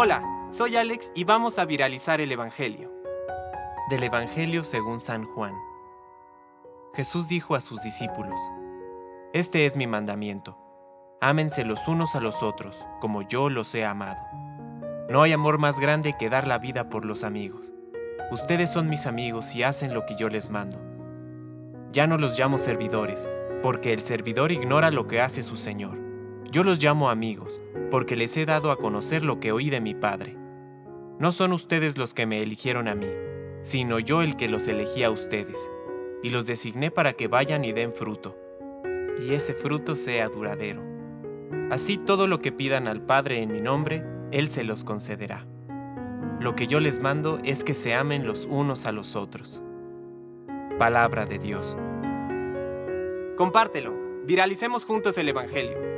Hola, soy Alex y vamos a viralizar el Evangelio. Del Evangelio según San Juan. Jesús dijo a sus discípulos, Este es mi mandamiento, ámense los unos a los otros, como yo los he amado. No hay amor más grande que dar la vida por los amigos. Ustedes son mis amigos y hacen lo que yo les mando. Ya no los llamo servidores, porque el servidor ignora lo que hace su Señor. Yo los llamo amigos, porque les he dado a conocer lo que oí de mi Padre. No son ustedes los que me eligieron a mí, sino yo el que los elegí a ustedes, y los designé para que vayan y den fruto, y ese fruto sea duradero. Así todo lo que pidan al Padre en mi nombre, Él se los concederá. Lo que yo les mando es que se amen los unos a los otros. Palabra de Dios. Compártelo, viralicemos juntos el Evangelio.